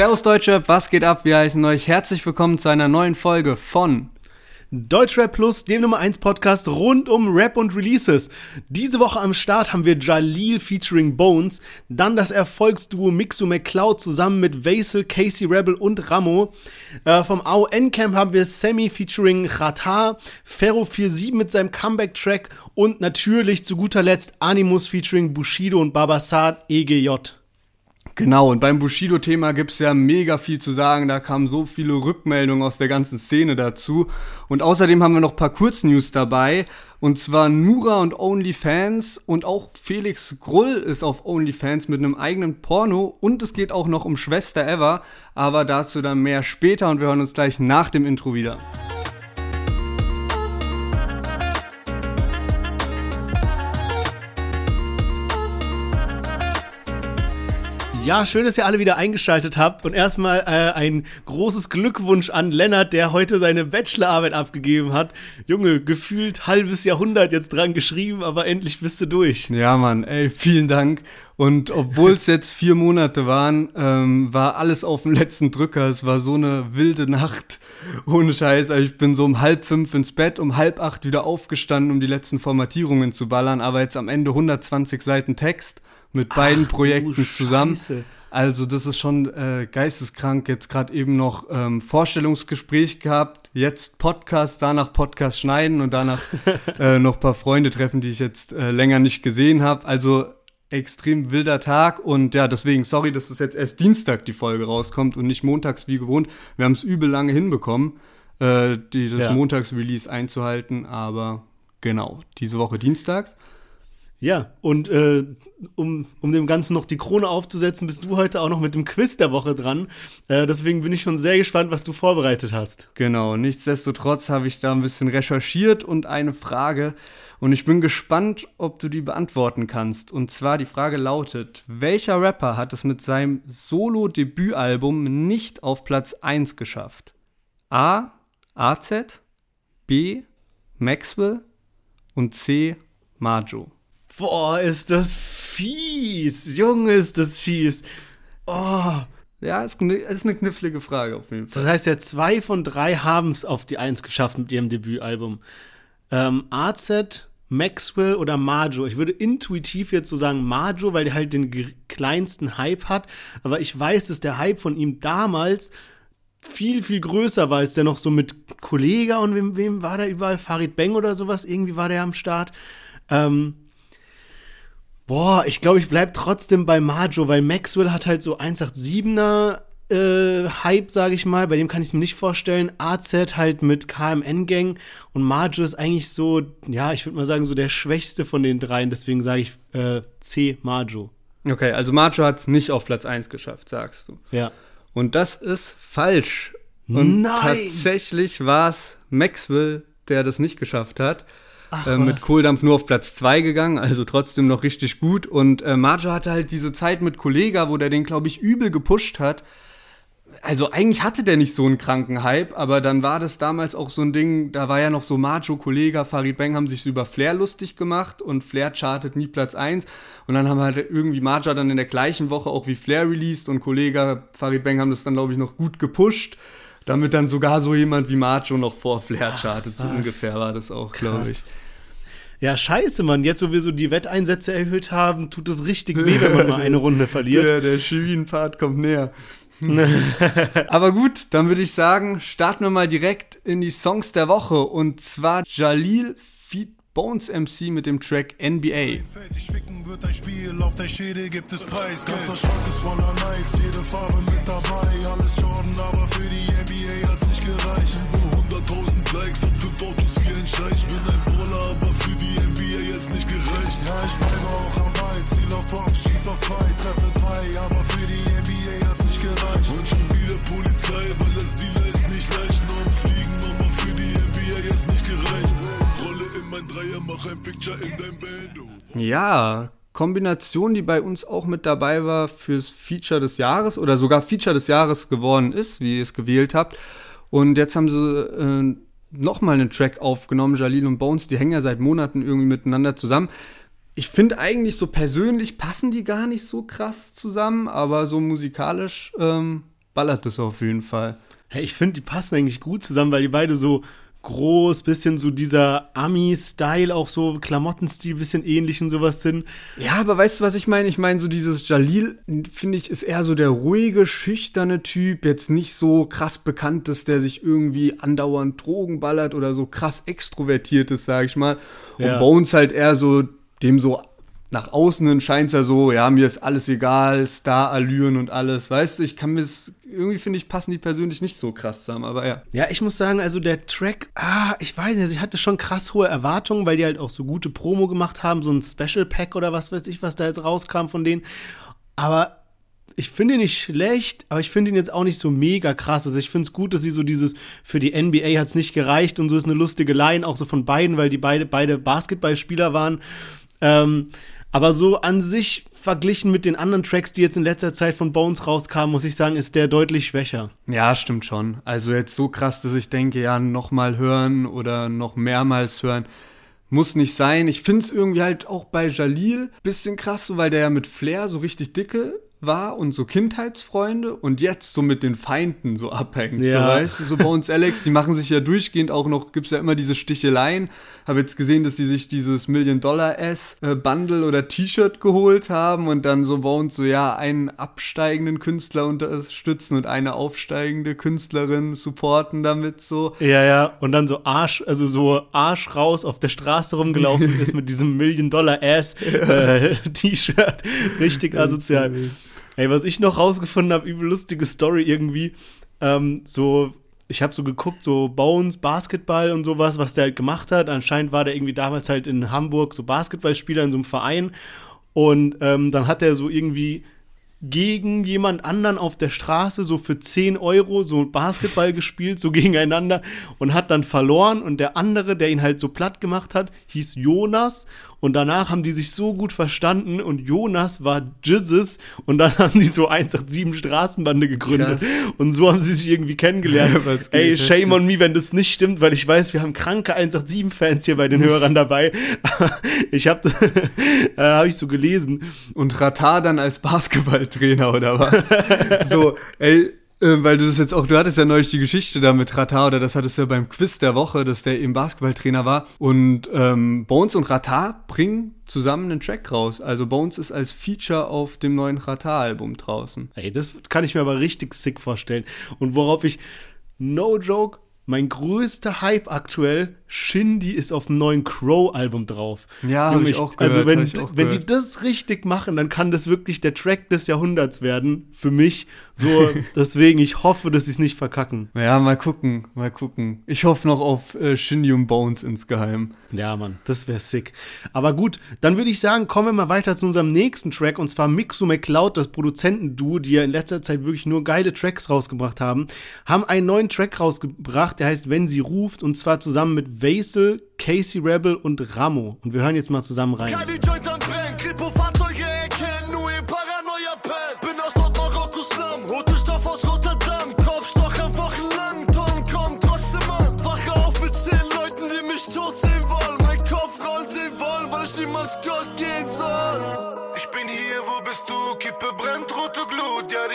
Servus Deutsche, was geht ab? Wir heißen euch herzlich willkommen zu einer neuen Folge von Deutschrap Plus, dem Nummer 1 Podcast rund um Rap und Releases. Diese Woche am Start haben wir Jalil featuring Bones, dann das Erfolgsduo Mixu McCloud zusammen mit Vasil, Casey Rebel und Ramo. Äh, vom AON Camp haben wir Sammy featuring Rata, Ferro 47 mit seinem Comeback-Track und natürlich zu guter Letzt Animus featuring Bushido und Babasat EGJ. Genau, und beim Bushido-Thema gibt es ja mega viel zu sagen. Da kamen so viele Rückmeldungen aus der ganzen Szene dazu. Und außerdem haben wir noch ein paar Kurznews dabei. Und zwar Nura und OnlyFans und auch Felix Grull ist auf OnlyFans mit einem eigenen Porno. Und es geht auch noch um Schwester Eva. Aber dazu dann mehr später und wir hören uns gleich nach dem Intro wieder. Ja, schön, dass ihr alle wieder eingeschaltet habt. Und erstmal äh, ein großes Glückwunsch an Lennart, der heute seine Bachelorarbeit abgegeben hat. Junge, gefühlt halbes Jahrhundert jetzt dran geschrieben, aber endlich bist du durch. Ja, Mann, ey, vielen Dank. Und obwohl es jetzt vier Monate waren, ähm, war alles auf dem letzten Drücker. Es war so eine wilde Nacht. Ohne Scheiß. Also ich bin so um halb fünf ins Bett, um halb acht wieder aufgestanden, um die letzten Formatierungen zu ballern. Aber jetzt am Ende 120 Seiten Text mit beiden Ach, Projekten zusammen. Also das ist schon äh, geisteskrank. Jetzt gerade eben noch ähm, Vorstellungsgespräch gehabt, jetzt Podcast, danach Podcast schneiden und danach äh, noch ein paar Freunde treffen, die ich jetzt äh, länger nicht gesehen habe. Also extrem wilder Tag und ja, deswegen sorry, dass das jetzt erst Dienstag die Folge rauskommt und nicht montags wie gewohnt. Wir haben es übel lange hinbekommen, äh, die, das ja. Montags-Release einzuhalten, aber genau, diese Woche dienstags. Ja, und äh, um, um dem Ganzen noch die Krone aufzusetzen, bist du heute auch noch mit dem Quiz der Woche dran. Äh, deswegen bin ich schon sehr gespannt, was du vorbereitet hast. Genau, nichtsdestotrotz habe ich da ein bisschen recherchiert und eine Frage. Und ich bin gespannt, ob du die beantworten kannst. Und zwar die Frage lautet, welcher Rapper hat es mit seinem Solo-Debütalbum nicht auf Platz 1 geschafft? A. AZ, B. Maxwell und C. Majo. Boah, ist das fies. Junge, ist das fies. Oh. Ja, ist, ist eine knifflige Frage auf jeden Fall. Das heißt ja, zwei von drei haben es auf die Eins geschafft mit ihrem Debütalbum. Ähm, AZ, Maxwell oder Majo. Ich würde intuitiv jetzt so sagen Majo, weil der halt den kleinsten Hype hat. Aber ich weiß, dass der Hype von ihm damals viel, viel größer war, als der noch so mit Kollega und wem, wem war der überall? Farid Beng oder sowas? Irgendwie war der am Start. Ähm, Boah, ich glaube, ich bleibe trotzdem bei Majo, weil Maxwell hat halt so 187er äh, Hype, sage ich mal. Bei dem kann ich es mir nicht vorstellen. AZ halt mit KMN-Gang und Majo ist eigentlich so, ja, ich würde mal sagen, so der schwächste von den dreien. Deswegen sage ich äh, C, Majo. Okay, also Majo hat es nicht auf Platz 1 geschafft, sagst du. Ja. Und das ist falsch. Und Nein. tatsächlich war es Maxwell, der das nicht geschafft hat. Ach, äh, mit Kohldampf nur auf Platz 2 gegangen, also trotzdem noch richtig gut. Und äh, Marjo hatte halt diese Zeit mit Kollega, wo der den, glaube ich, übel gepusht hat. Also eigentlich hatte der nicht so einen kranken Hype, aber dann war das damals auch so ein Ding, da war ja noch so Marjo, Kollega, Farid Bang haben sich über Flair lustig gemacht und Flair chartet nie Platz 1. Und dann haben halt irgendwie Marjo dann in der gleichen Woche auch wie Flair released und Kollega, Farid Bang haben das dann, glaube ich, noch gut gepusht damit dann sogar so jemand wie Marjo noch vor Flair chartet. So ungefähr war das auch, glaube ich. Ja, scheiße, Mann. Jetzt, wo wir so die Wetteinsätze erhöht haben, tut es richtig weh, wenn man mal eine Runde verliert. Ja, der Schwien-Part kommt näher. Aber gut, dann würde ich sagen, starten wir mal direkt in die Songs der Woche. Und zwar Jalil Feed Bones MC mit dem Track NBA. Fertig ficken wird ein Spiel, auf der Schädel gibt es Preis. Ganzer Schrank ist voller Nikes, jede Farbe mit dabei. Alles Jordan, aber für die NBA hat's nicht gereicht. Über 100.000 Likes und 5 Autos wie ein Scheich. Bin ein Baller, aber NBA jetzt nicht gereicht. Ja, ich bleibe auch am Ball, Ziel auf Fox, schieß auf 2, treffe 3. Aber für die NBA hat's nicht gereicht. Und schon wieder Polizei, weil das Dealer ist nicht leicht. Am Fliegen, aber für die NBA jetzt nicht gereicht. Rolle in mein Dreier, mach ein Picture in dein Band. Ja, Kombination, die bei uns auch mit dabei war fürs Feature des Jahres oder sogar Feature des Jahres geworden ist, wie ihr es gewählt habt. Und jetzt haben sie äh, nochmal einen Track aufgenommen, Jalil und Bones, die hängen ja seit Monaten irgendwie miteinander zusammen. Ich finde eigentlich so persönlich passen die gar nicht so krass zusammen, aber so musikalisch ähm, ballert das auf jeden Fall. Hey, ich finde, die passen eigentlich gut zusammen, weil die beide so groß, bisschen so dieser Ami-Style, auch so Klamottenstil, bisschen ähnlich und sowas sind. Ja, aber weißt du, was ich meine? Ich meine, so dieses Jalil, finde ich, ist eher so der ruhige, schüchterne Typ, jetzt nicht so krass bekannt ist, der sich irgendwie andauernd Drogen ballert oder so krass extrovertiert ist, sag ich mal. Und ja. Bones halt eher so dem so nach außen scheint es ja so, ja, mir ist alles egal, Star-Allüren und alles, weißt du, ich kann mir irgendwie finde ich, passen die persönlich nicht so krass zusammen, aber ja. Ja, ich muss sagen, also der Track, ah, ich weiß nicht, also ich hatte schon krass hohe Erwartungen, weil die halt auch so gute Promo gemacht haben, so ein Special Pack oder was weiß ich, was da jetzt rauskam von denen, aber ich finde ihn nicht schlecht, aber ich finde ihn jetzt auch nicht so mega krass. Also ich finde es gut, dass sie so dieses, für die NBA hat es nicht gereicht und so ist eine lustige Line, auch so von beiden, weil die beide, beide Basketballspieler waren. Ähm, aber so an sich verglichen mit den anderen Tracks, die jetzt in letzter Zeit von Bones rauskamen, muss ich sagen, ist der deutlich schwächer. Ja, stimmt schon. Also jetzt so krass, dass ich denke, ja, nochmal hören oder noch mehrmals hören. Muss nicht sein. Ich finde es irgendwie halt auch bei Jalil bisschen krass, so, weil der ja mit Flair so richtig dicke war und so Kindheitsfreunde und jetzt so mit den Feinden so abhängt. Ja. So, weißt du, so bei uns Alex, die machen sich ja durchgehend auch noch, gibt's ja immer diese Sticheleien. Habe jetzt gesehen, dass die sich dieses Million-Dollar-S-Bundle oder T-Shirt geholt haben und dann so bei uns so, ja, einen absteigenden Künstler unterstützen und eine aufsteigende Künstlerin supporten damit so. Ja, ja, und dann so Arsch, also so Arsch raus auf der Straße rumgelaufen ist mit diesem Million-Dollar-S-T-Shirt. Äh, Richtig asozial. Ey, was ich noch rausgefunden habe, übel lustige Story irgendwie. Ähm, so, ich habe so geguckt, so Bones, Basketball und sowas, was der halt gemacht hat. Anscheinend war der irgendwie damals halt in Hamburg so Basketballspieler in so einem Verein. Und ähm, dann hat er so irgendwie gegen jemand anderen auf der Straße so für 10 Euro so Basketball gespielt, so gegeneinander und hat dann verloren und der andere, der ihn halt so platt gemacht hat, hieß Jonas und danach haben die sich so gut verstanden und Jonas war Jizzes und dann haben die so 187 Straßenbande gegründet Krass. und so haben sie sich irgendwie kennengelernt. Ey, shame on me, wenn das nicht stimmt, weil ich weiß, wir haben kranke 187-Fans hier bei den Hörern dabei. ich habe äh, hab ich so gelesen. Und Ratar dann als Basketballtrainer oder was? so, ey, weil du das jetzt auch, du hattest ja neulich die Geschichte da mit Ratar, oder das hattest du ja beim Quiz der Woche, dass der eben Basketballtrainer war. Und ähm, Bones und Ratar bringen zusammen einen Track raus. Also Bones ist als Feature auf dem neuen Ratar-Album draußen. Ey, das kann ich mir aber richtig sick vorstellen. Und worauf ich, no joke, mein größter Hype aktuell, Shindy ist auf dem neuen Crow-Album drauf. Ja, hab ich auch also gehört. Also wenn, wenn die das richtig machen, dann kann das wirklich der Track des Jahrhunderts werden. Für mich. So, deswegen, ich hoffe, dass sie es nicht verkacken. Ja, mal gucken, mal gucken. Ich hoffe noch auf äh, Shindy und Bones insgeheim. Ja, Mann, das wäre sick. Aber gut, dann würde ich sagen, kommen wir mal weiter zu unserem nächsten Track. Und zwar Mixu McCloud, das Produzentenduo, die ja in letzter Zeit wirklich nur geile Tracks rausgebracht haben, haben einen neuen Track rausgebracht, der heißt Wenn sie ruft. Und zwar zusammen mit Vaisel, Casey Rebel und Ramo. Und wir hören jetzt mal zusammen rein. Kippe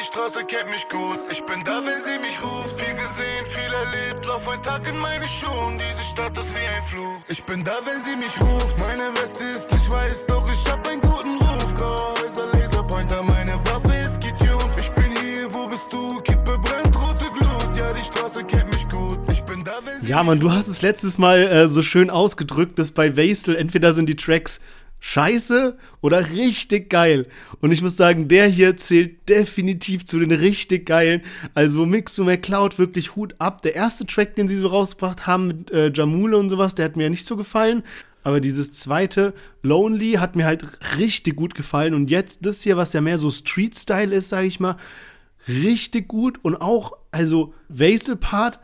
Straße kennt mich gut. Ich bin da, wenn sie mich ruft. Viel gesehen, viel erlebt, lauf ein Tag in meine Schuhe. Diese Stadt ist wie ein Fluch. Ich bin da, wenn sie mich ruft. Meine Weste ist nicht weiß, doch ich hab einen guten Ruf. Häuser, Laserpointer, meine Waffe ist getuned. Ich bin hier, wo bist du? Kippe brennt rote Glut, ja die Straße kennt mich gut. Ich bin da, wenn sie Ja, Mann, du hast es letztes Mal äh, so schön ausgedrückt, dass bei Wastel entweder sind die Tracks scheiße oder richtig geil. Und ich muss sagen, der hier zählt definitiv zu den richtig geilen. Also Mix to McCloud wirklich Hut ab. Der erste Track, den sie so rausgebracht haben mit äh, Jamule und sowas, der hat mir ja nicht so gefallen. Aber dieses zweite, Lonely, hat mir halt richtig gut gefallen. Und jetzt das hier, was ja mehr so Street-Style ist, sage ich mal, richtig gut. Und auch, also Vasel-Part,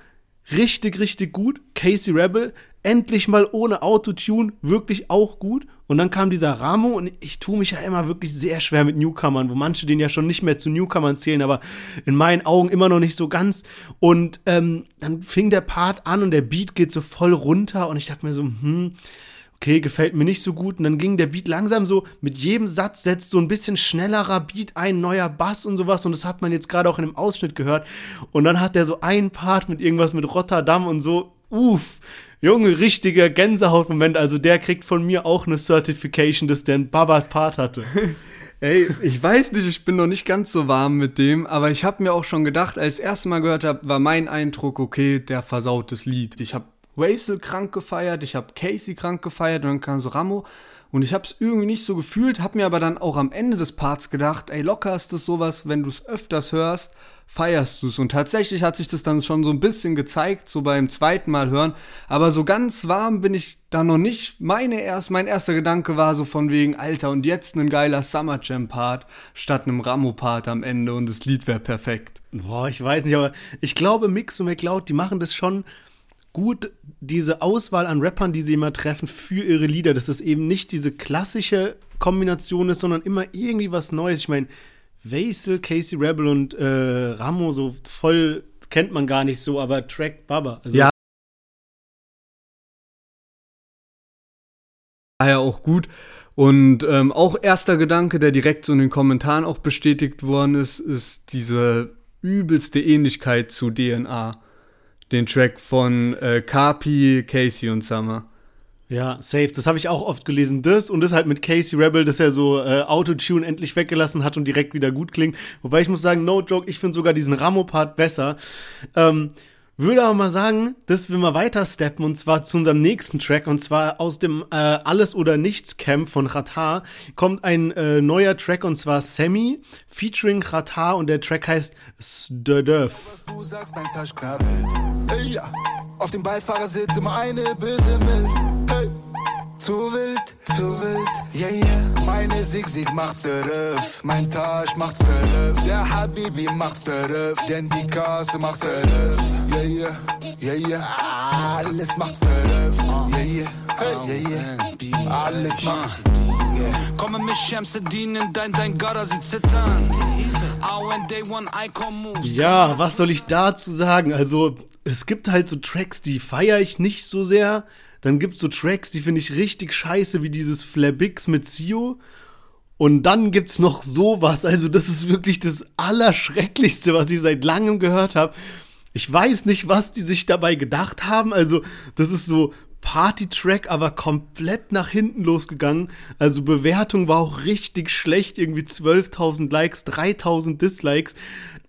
richtig, richtig gut. Casey Rebel, endlich mal ohne Autotune, wirklich auch gut. Und dann kam dieser Ramo und ich tue mich ja immer wirklich sehr schwer mit Newcomern, wo manche den ja schon nicht mehr zu Newcomern zählen, aber in meinen Augen immer noch nicht so ganz. Und ähm, dann fing der Part an und der Beat geht so voll runter und ich dachte mir so, hm, okay, gefällt mir nicht so gut. Und dann ging der Beat langsam so, mit jedem Satz setzt so ein bisschen schnellerer Beat ein, neuer Bass und sowas. Und das hat man jetzt gerade auch in dem Ausschnitt gehört. Und dann hat der so einen Part mit irgendwas mit Rotterdam und so, uff. Junge, richtiger Gänsehautmoment. Also der kriegt von mir auch eine Certification, dass der einen Baba-Part hatte. Ey, ich weiß nicht, ich bin noch nicht ganz so warm mit dem, aber ich habe mir auch schon gedacht, als ich das erste Mal gehört habe, war mein Eindruck, okay, der versaut das Lied. Ich habe Waisel krank gefeiert, ich habe Casey krank gefeiert und dann kam so Ramo und ich habe es irgendwie nicht so gefühlt, habe mir aber dann auch am Ende des Parts gedacht, ey, locker ist das sowas, wenn du es öfters hörst, feierst du es. Und tatsächlich hat sich das dann schon so ein bisschen gezeigt, so beim zweiten Mal hören. Aber so ganz warm bin ich da noch nicht. Meine erst, mein erster Gedanke war so von wegen, Alter, und jetzt ein geiler Summer Jam Part statt einem Ramo Part am Ende und das Lied wäre perfekt. Boah, ich weiß nicht, aber ich glaube, Mix und McCloud, die machen das schon gut, diese Auswahl an Rappern, die sie immer treffen für ihre Lieder, dass das eben nicht diese klassische Kombination ist, sondern immer irgendwie was Neues. Ich meine, Vaisel, Casey Rebel und äh, Ramo so voll kennt man gar nicht so, aber Track Baba. Also ja. Daher auch gut. Und ähm, auch erster Gedanke, der direkt so in den Kommentaren auch bestätigt worden ist, ist diese übelste Ähnlichkeit zu DNA den Track von äh, Carpi, Casey und Summer. Ja, safe. Das habe ich auch oft gelesen. Das und das halt mit Casey Rebel, dass er so äh, Autotune endlich weggelassen hat und direkt wieder gut klingt. Wobei ich muss sagen, no joke, ich finde sogar diesen Ramo-Part besser. Ähm, würde aber mal sagen, dass wir mal weiter steppen und zwar zu unserem nächsten Track und zwar aus dem äh, Alles oder Nichts Camp von Ratar kommt ein äh, neuer Track und zwar Sammy featuring Ratar und der Track heißt Stödöf. Was du sagst, mein Tasch hey, ja. Auf dem Beifahrersitz immer eine böse Milch. Hey. Zu wild, zu wild, yeah, yeah. Meine Sig-Sig macht Riff, mein Taj macht Riff, der Habibi macht Riff, denn die Kasse macht Riff, yeah, yeah, yeah, yeah. Alles macht Riff, yeah, yeah, hey, yeah, yeah. Alles macht, yeah. Komme mit Shamsuddin in dein, dein Götter, sie zittern. Ja, was soll ich dazu sagen? Also, es gibt halt so Tracks, die feiere ich nicht so sehr. Dann gibt es so Tracks, die finde ich richtig scheiße, wie dieses Flabix mit Sio. Und dann gibt's noch sowas. Also, das ist wirklich das Allerschrecklichste, was ich seit langem gehört habe. Ich weiß nicht, was die sich dabei gedacht haben. Also, das ist so Party-Track, aber komplett nach hinten losgegangen. Also, Bewertung war auch richtig schlecht. Irgendwie 12.000 Likes, 3.000 Dislikes.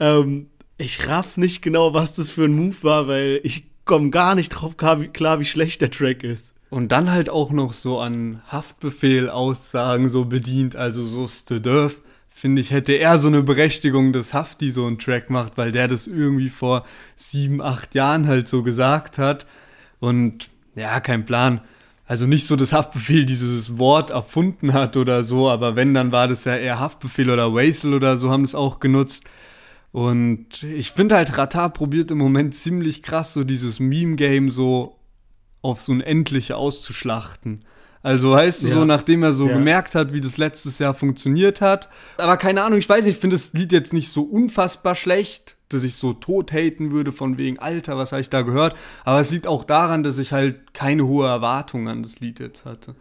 Ähm, ich raff nicht genau, was das für ein Move war, weil ich komme gar nicht drauf klar, wie schlecht der Track ist. Und dann halt auch noch so an Haftbefehl-Aussagen so bedient, also so Stedurf, finde ich, hätte er so eine Berechtigung, dass Hafti so einen Track macht, weil der das irgendwie vor sieben, acht Jahren halt so gesagt hat. Und ja, kein Plan. Also nicht so, dass Haftbefehl dieses Wort erfunden hat oder so, aber wenn, dann war das ja eher Haftbefehl oder Wasel oder so haben es auch genutzt. Und ich finde halt, Ratar probiert im Moment ziemlich krass, so dieses Meme-Game so aufs Unendliche auszuschlachten. Also heißt du ja. so, nachdem er so ja. gemerkt hat, wie das letztes Jahr funktioniert hat. Aber keine Ahnung, ich weiß nicht, ich finde das Lied jetzt nicht so unfassbar schlecht, dass ich so tot haten würde von wegen, Alter, was habe ich da gehört. Aber es liegt auch daran, dass ich halt keine hohe Erwartung an das Lied jetzt hatte.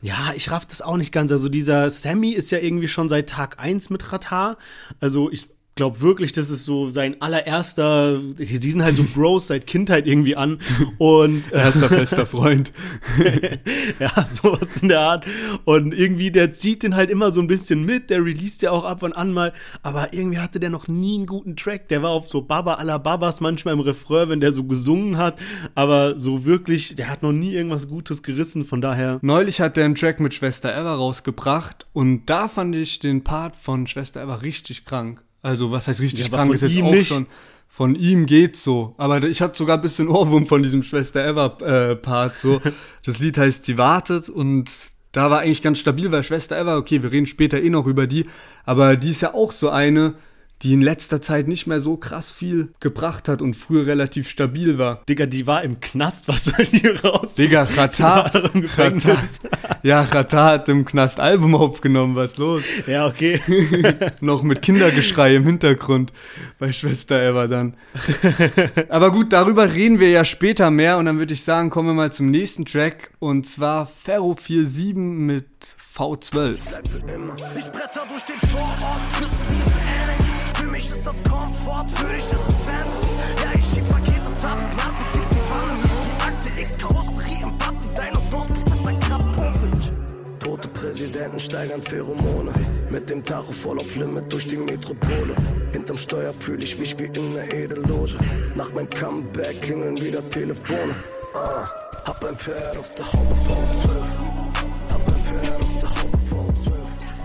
Ja, ich raff das auch nicht ganz. Also dieser Sammy ist ja irgendwie schon seit Tag 1 mit Ratar. Also ich glaube wirklich, das ist so sein allererster, die sind halt so Bros seit Kindheit irgendwie an und erster fester Freund. ja, sowas in der Art und irgendwie der zieht den halt immer so ein bisschen mit, der released ja auch ab und an mal, aber irgendwie hatte der noch nie einen guten Track, der war auf so Baba aller Babas manchmal im Refrain, wenn der so gesungen hat, aber so wirklich, der hat noch nie irgendwas Gutes gerissen, von daher. Neulich hat der einen Track mit Schwester Eva rausgebracht und da fand ich den Part von Schwester Eva richtig krank. Also, was heißt richtig ja, krank ist jetzt auch nicht. schon. Von ihm geht's so. Aber ich hatte sogar ein bisschen Ohrwurm von diesem Schwester Ever-Part. Äh, so. Das Lied heißt Sie wartet und da war eigentlich ganz stabil, weil Schwester Ever, okay, wir reden später eh noch über die, aber die ist ja auch so eine, die in letzter Zeit nicht mehr so krass viel gebracht hat und früher relativ stabil war. Digga, die war im Knast, was soll die raus? Digga, Rata, Rata, ja, Rata hat im Knast Album aufgenommen, was los? Ja, okay. Noch mit Kindergeschrei im Hintergrund bei Schwester Eva dann. Aber gut, darüber reden wir ja später mehr und dann würde ich sagen, kommen wir mal zum nächsten Track und zwar Ferro 47 mit V12. Ich bretter durch den Vorort, bis mich ist das Komfort, für dich ist es Fantasy. Ja, ich schieb Pakete, Tafeln, Narkotics, die fallen nicht. Die Akte X, Karosserie im Bad-Design und Auspuff ist ein Kraftpovic. Tote Präsidenten steigern Pheromone. Mit dem Tacho voll auf Limit durch die Metropole. Hinterm Steuer fühle ich mich wie in einer Edelloge. Nach meinem Comeback klingeln wieder Telefone. Ah, hab ein Pferd auf der Haube V12.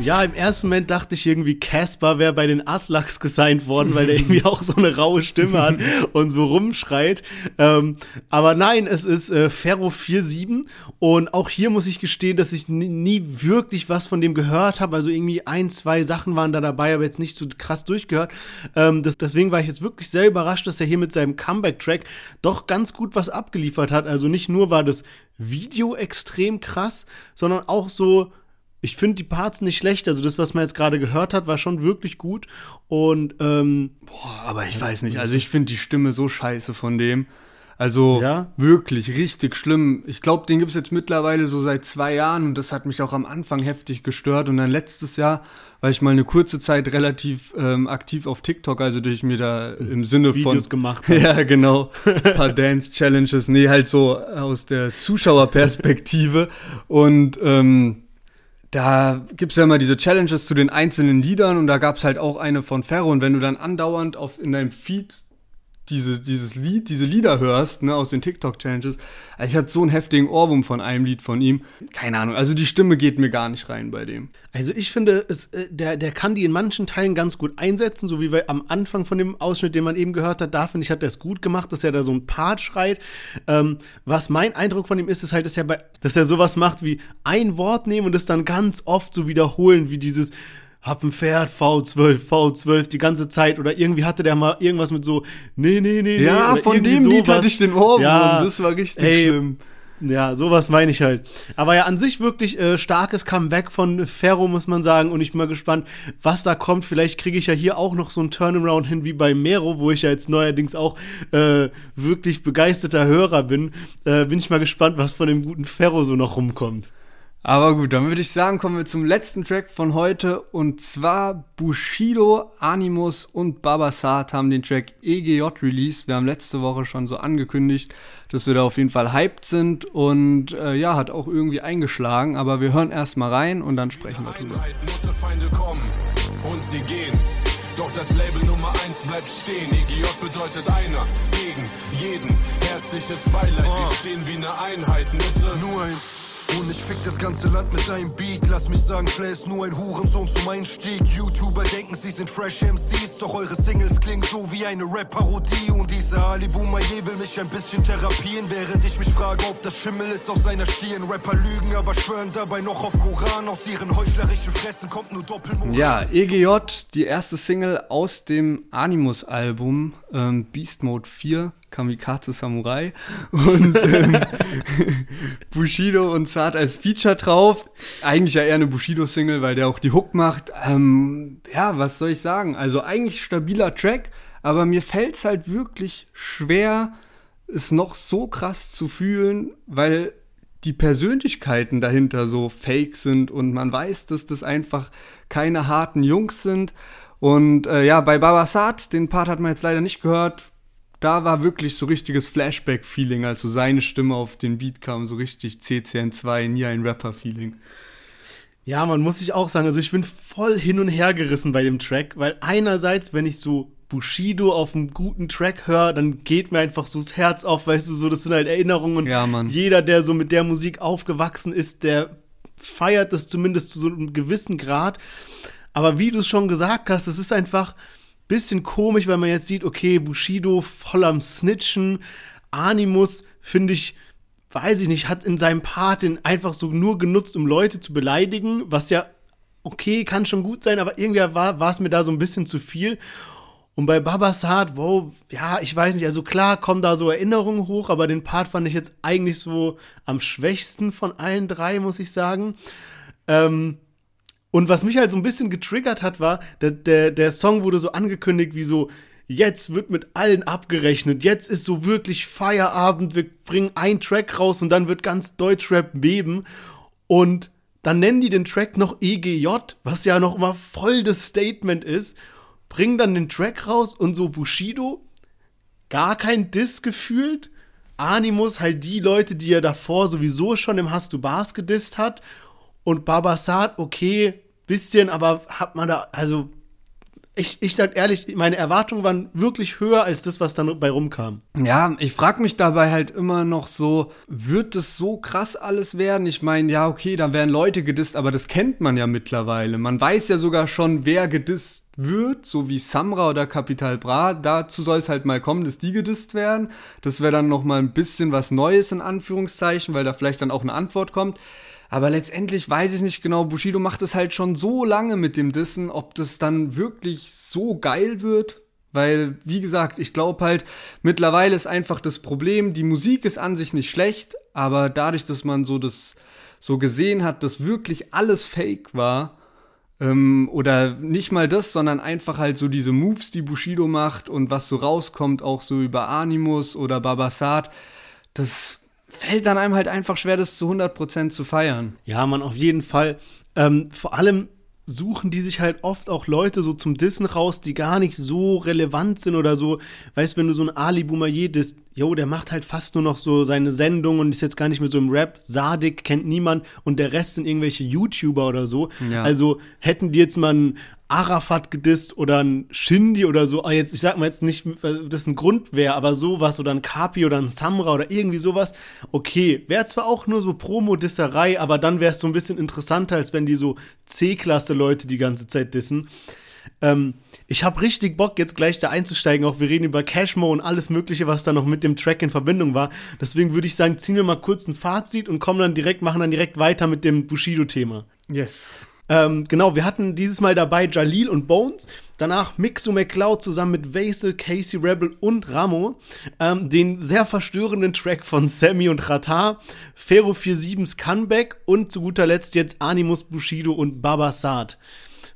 Ja, im ersten Moment dachte ich irgendwie, Casper wäre bei den Aslaks gesigned worden, weil der irgendwie auch so eine raue Stimme hat und so rumschreit. Ähm, aber nein, es ist äh, Ferro 47 und auch hier muss ich gestehen, dass ich nie wirklich was von dem gehört habe. Also irgendwie ein, zwei Sachen waren da dabei, aber jetzt nicht so krass durchgehört. Ähm, das, deswegen war ich jetzt wirklich sehr überrascht, dass er hier mit seinem Comeback-Track doch ganz gut was abgeliefert hat. Also nicht nur war das Video extrem krass, sondern auch so ich finde die Parts nicht schlecht. Also das, was man jetzt gerade gehört hat, war schon wirklich gut. Und ähm, boah, aber ich weiß nicht. Also ich finde die Stimme so scheiße von dem. Also ja? wirklich richtig schlimm. Ich glaube, den gibt es jetzt mittlerweile so seit zwei Jahren und das hat mich auch am Anfang heftig gestört. Und dann letztes Jahr war ich mal eine kurze Zeit relativ ähm, aktiv auf TikTok, also durch mir da im Sinne Videos von Videos gemacht. ja, genau. Ein paar Dance Challenges, nee, halt so aus der Zuschauerperspektive und ähm, da gibt es ja immer diese Challenges zu den einzelnen Liedern und da gab es halt auch eine von Ferro. Und wenn du dann andauernd auf, in deinem Feed diese, dieses Lied, diese Lieder hörst, ne, aus den TikTok-Challenges. Also ich hatte so einen heftigen Ohrwurm von einem Lied von ihm. Keine Ahnung, also die Stimme geht mir gar nicht rein bei dem. Also ich finde, es, äh, der, der kann die in manchen Teilen ganz gut einsetzen, so wie wir am Anfang von dem Ausschnitt, den man eben gehört hat, da finde ich, hat er es gut gemacht, dass er da so ein Part schreit. Ähm, was mein Eindruck von ihm ist, ist halt, dass er, bei, dass er sowas macht wie ein Wort nehmen und es dann ganz oft so wiederholen, wie dieses hab ein Pferd, V12, V12 die ganze Zeit oder irgendwie hatte der mal irgendwas mit so, nee, nee, nee, nee. Ja, von dem sowas. Lied hatte ich den Ohrwurm, ja, das war richtig ey, schlimm. Ja, sowas meine ich halt. Aber ja, an sich wirklich äh, starkes Comeback von Ferro, muss man sagen. Und ich bin mal gespannt, was da kommt. Vielleicht kriege ich ja hier auch noch so ein Turnaround hin wie bei Mero, wo ich ja jetzt neuerdings auch äh, wirklich begeisterter Hörer bin. Äh, bin ich mal gespannt, was von dem guten Ferro so noch rumkommt. Aber gut, dann würde ich sagen, kommen wir zum letzten Track von heute. Und zwar Bushido, Animus und Babasat haben den Track EGJ released. Wir haben letzte Woche schon so angekündigt, dass wir da auf jeden Fall hyped sind. Und äh, ja, hat auch irgendwie eingeschlagen. Aber wir hören erstmal rein und dann sprechen wir drüber. Und sie gehen. Doch das Label Nummer 1 bleibt stehen. EGJ bedeutet einer gegen jeden. Herzliches Beileid, wir stehen wie eine Einheit. Mitte. Nur ein und ich fick das ganze Land mit einem Beat. Lass mich sagen, Flair ist nur ein Hurensohn zum Einstieg. YouTuber denken, sie sind fresh MCs. Doch eure Singles klingen so wie eine Rap-Parodie. Und dieser Ali Boumaier will mich ein bisschen therapieren. Während ich mich frage, ob das Schimmel ist auf seiner Stirn. Rapper lügen, aber schwören dabei noch auf Koran. Aus ihren heuchlerischen Fressen kommt nur Doppelmoral. Ja, EGJ, die erste Single aus dem Animus-Album ähm, Beast Mode 4. Kamikaze Samurai und ähm, Bushido und Zart als Feature drauf. Eigentlich ja eher eine Bushido-Single, weil der auch die Hook macht. Ähm, ja, was soll ich sagen? Also eigentlich stabiler Track, aber mir fällt es halt wirklich schwer, es noch so krass zu fühlen, weil die Persönlichkeiten dahinter so fake sind und man weiß, dass das einfach keine harten Jungs sind. Und äh, ja, bei Babasat, den Part hat man jetzt leider nicht gehört, da war wirklich so richtiges Flashback-Feeling, als so seine Stimme auf den Beat kam, so richtig CCN2, nie ein Rapper-Feeling. Ja, man muss sich auch sagen, also ich bin voll hin und her gerissen bei dem Track, weil einerseits, wenn ich so Bushido auf einem guten Track höre, dann geht mir einfach so das Herz auf, weißt du, so, das sind halt Erinnerungen. Ja, Mann. Jeder, der so mit der Musik aufgewachsen ist, der feiert das zumindest zu so einem gewissen Grad. Aber wie du es schon gesagt hast, es ist einfach, bisschen komisch, weil man jetzt sieht, okay, Bushido voll am Snitchen. Animus, finde ich, weiß ich nicht, hat in seinem Part den einfach so nur genutzt, um Leute zu beleidigen, was ja okay, kann schon gut sein, aber irgendwie war, es mir da so ein bisschen zu viel. Und bei Babasat, wow, ja, ich weiß nicht, also klar kommen da so Erinnerungen hoch, aber den Part fand ich jetzt eigentlich so am schwächsten von allen drei, muss ich sagen. Ähm, und was mich halt so ein bisschen getriggert hat, war, der, der, der Song wurde so angekündigt wie so, jetzt wird mit allen abgerechnet, jetzt ist so wirklich Feierabend, wir bringen einen Track raus und dann wird ganz Deutschrap beben. Und dann nennen die den Track noch EGJ, was ja noch immer voll das Statement ist bringen dann den Track raus und so Bushido, gar kein Diss gefühlt. Animus halt die Leute, die er davor sowieso schon im Hast du Bars gedisst hat. Und Babasat, okay, bisschen, aber hat man da, also ich, ich sag ehrlich, meine Erwartungen waren wirklich höher als das, was dann bei rumkam. Ja, ich frage mich dabei halt immer noch so, wird das so krass alles werden? Ich meine, ja, okay, da werden Leute gedisst, aber das kennt man ja mittlerweile. Man weiß ja sogar schon, wer gedisst wird, so wie Samra oder Capital Bra, dazu soll es halt mal kommen, dass die gedisst werden. Das wäre dann noch mal ein bisschen was Neues in Anführungszeichen, weil da vielleicht dann auch eine Antwort kommt. Aber letztendlich weiß ich nicht genau, Bushido macht es halt schon so lange mit dem Dissen, ob das dann wirklich so geil wird. Weil, wie gesagt, ich glaube halt, mittlerweile ist einfach das Problem, die Musik ist an sich nicht schlecht, aber dadurch, dass man so das so gesehen hat, dass wirklich alles fake war, ähm, oder nicht mal das, sondern einfach halt so diese Moves, die Bushido macht und was so rauskommt, auch so über Animus oder Babasat. Das fällt dann einem halt einfach schwer, das zu 100% zu feiern. Ja, man, auf jeden Fall. Ähm, vor allem suchen die sich halt oft auch Leute so zum Dissen raus, die gar nicht so relevant sind oder so. Weißt, wenn du so ein Ali Boumaier disst, jo, der macht halt fast nur noch so seine Sendung und ist jetzt gar nicht mehr so im Rap. Sadik kennt niemand und der Rest sind irgendwelche YouTuber oder so. Ja. Also hätten die jetzt mal einen Arafat gedisst oder ein Shindy oder so, ah, jetzt, ich sag mal jetzt nicht, das ein Grund wäre, aber sowas oder ein Kapi oder ein Samra oder irgendwie sowas, okay, wäre zwar auch nur so Promo-Disserei, aber dann wäre es so ein bisschen interessanter, als wenn die so C-Klasse-Leute die ganze Zeit dissen. Ähm, ich habe richtig Bock, jetzt gleich da einzusteigen. Auch wir reden über Cashmo und alles Mögliche, was da noch mit dem Track in Verbindung war. Deswegen würde ich sagen, ziehen wir mal kurz ein Fazit und kommen dann direkt, machen dann direkt weiter mit dem Bushido-Thema. Yes. Ähm, genau, wir hatten dieses Mal dabei Jalil und Bones, danach Mixu McCloud zusammen mit Vaisel, Casey Rebel und Ramo, ähm, den sehr verstörenden Track von Sammy und Rata, Fero 47s Comeback und zu guter Letzt jetzt Animus Bushido und Baba Saad.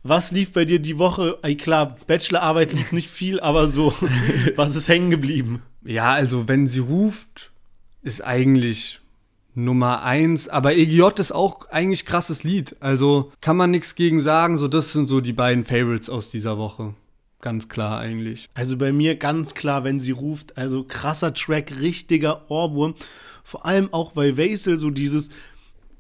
Was lief bei dir die Woche? Ey, klar, Bachelorarbeit lief nicht viel, aber so, was ist hängen geblieben? Ja, also wenn sie ruft, ist eigentlich Nummer eins. Aber EGJ ist auch eigentlich krasses Lied. Also kann man nichts gegen sagen. So, das sind so die beiden Favorites aus dieser Woche. Ganz klar eigentlich. Also bei mir ganz klar, wenn sie ruft. Also krasser Track, richtiger Ohrwurm. Vor allem auch, weil Vaisel so dieses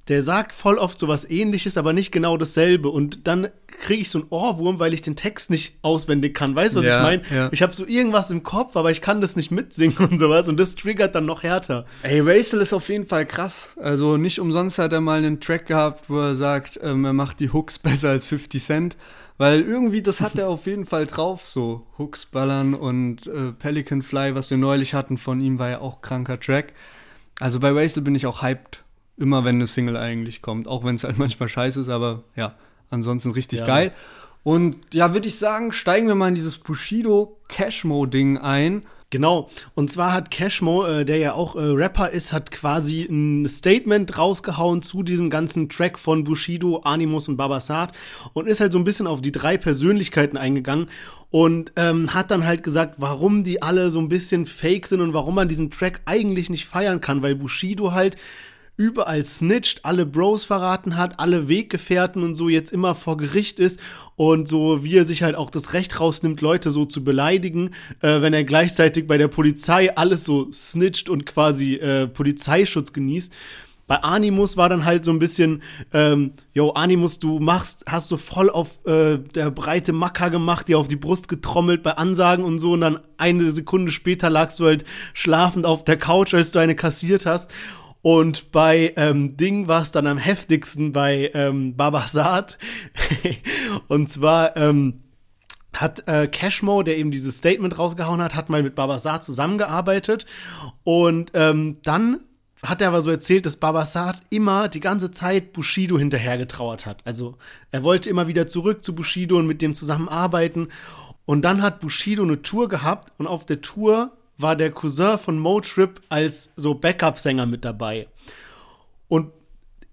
der sagt voll oft so was ähnliches, aber nicht genau dasselbe. Und dann kriege ich so einen Ohrwurm, weil ich den Text nicht auswendig kann. Weißt du, was ja, ich meine? Ja. Ich habe so irgendwas im Kopf, aber ich kann das nicht mitsingen und sowas. Und das triggert dann noch härter. Ey, Racel ist auf jeden Fall krass. Also nicht umsonst hat er mal einen Track gehabt, wo er sagt, ähm, er macht die Hooks besser als 50 Cent. Weil irgendwie, das hat er auf jeden Fall drauf, so Hooks ballern und äh, Pelican Fly, was wir neulich hatten von ihm, war ja auch kranker Track. Also bei Racel bin ich auch hyped immer wenn eine Single eigentlich kommt, auch wenn es halt manchmal scheiße ist, aber ja, ansonsten richtig ja. geil. Und ja, würde ich sagen, steigen wir mal in dieses Bushido Cashmo-Ding ein. Genau. Und zwar hat Cashmo, äh, der ja auch äh, Rapper ist, hat quasi ein Statement rausgehauen zu diesem ganzen Track von Bushido, Animus und Babasat und ist halt so ein bisschen auf die drei Persönlichkeiten eingegangen und ähm, hat dann halt gesagt, warum die alle so ein bisschen fake sind und warum man diesen Track eigentlich nicht feiern kann, weil Bushido halt überall snitcht, alle Bros verraten hat, alle Weggefährten und so jetzt immer vor Gericht ist und so wie er sich halt auch das Recht rausnimmt, Leute so zu beleidigen, äh, wenn er gleichzeitig bei der Polizei alles so snitcht und quasi äh, Polizeischutz genießt. Bei Animus war dann halt so ein bisschen, ähm, yo, Animus, du machst, hast du voll auf äh, der breite Macker gemacht, dir auf die Brust getrommelt bei Ansagen und so und dann eine Sekunde später lagst du halt schlafend auf der Couch, als du eine kassiert hast. Und bei ähm, Ding war es dann am heftigsten bei ähm, Babasat. und zwar ähm, hat äh, Cashmo, der eben dieses Statement rausgehauen hat, hat mal mit Babasat zusammengearbeitet. Und ähm, dann hat er aber so erzählt, dass Babasat immer die ganze Zeit Bushido hinterhergetrauert hat. Also er wollte immer wieder zurück zu Bushido und mit dem zusammenarbeiten. Und dann hat Bushido eine Tour gehabt und auf der Tour war der Cousin von Motrip als so Backup-Sänger mit dabei. Und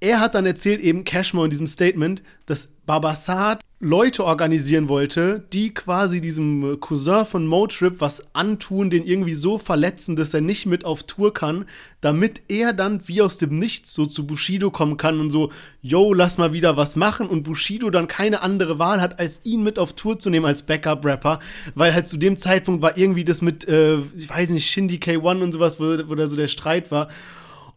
er hat dann erzählt, eben Cashmore in diesem Statement, dass Babasat Leute organisieren wollte, die quasi diesem Cousin von Motrip was antun, den irgendwie so verletzen, dass er nicht mit auf Tour kann, damit er dann wie aus dem Nichts so zu Bushido kommen kann und so, yo, lass mal wieder was machen. Und Bushido dann keine andere Wahl hat, als ihn mit auf Tour zu nehmen als Backup-Rapper, weil halt zu dem Zeitpunkt war irgendwie das mit, äh, ich weiß nicht, Shindy K1 und sowas, wo, wo da so der Streit war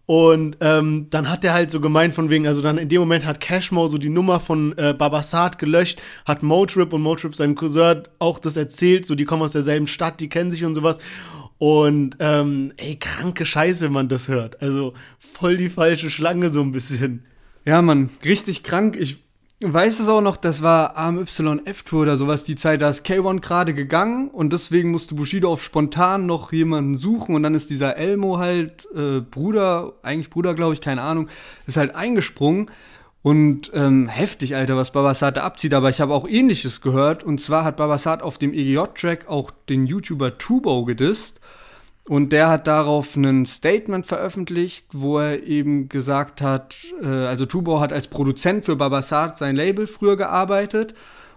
und ähm, dann hat er halt so gemeint von wegen, also dann in dem Moment hat Cashmo so die Nummer von äh, Babasat gelöscht, hat Motrip und Motrip seinem Cousin auch das erzählt, so die kommen aus derselben Stadt, die kennen sich und sowas. Und ähm, ey, kranke Scheiße, wenn man das hört. Also voll die falsche Schlange so ein bisschen. Ja, Mann, richtig krank. Ich weiß es auch noch, das war AMYF-Tour oder sowas, die Zeit, da ist K1 gerade gegangen und deswegen musste Bushido auf spontan noch jemanden suchen und dann ist dieser Elmo halt, äh, Bruder, eigentlich Bruder, glaube ich, keine Ahnung, ist halt eingesprungen und ähm, heftig, Alter, was Babasat da abzieht, aber ich habe auch ähnliches gehört und zwar hat Babasat auf dem EGJ-Track auch den YouTuber Tubo gedisst und der hat darauf ein Statement veröffentlicht, wo er eben gesagt hat, äh, also Tubo hat als Produzent für Babasat sein Label früher gearbeitet.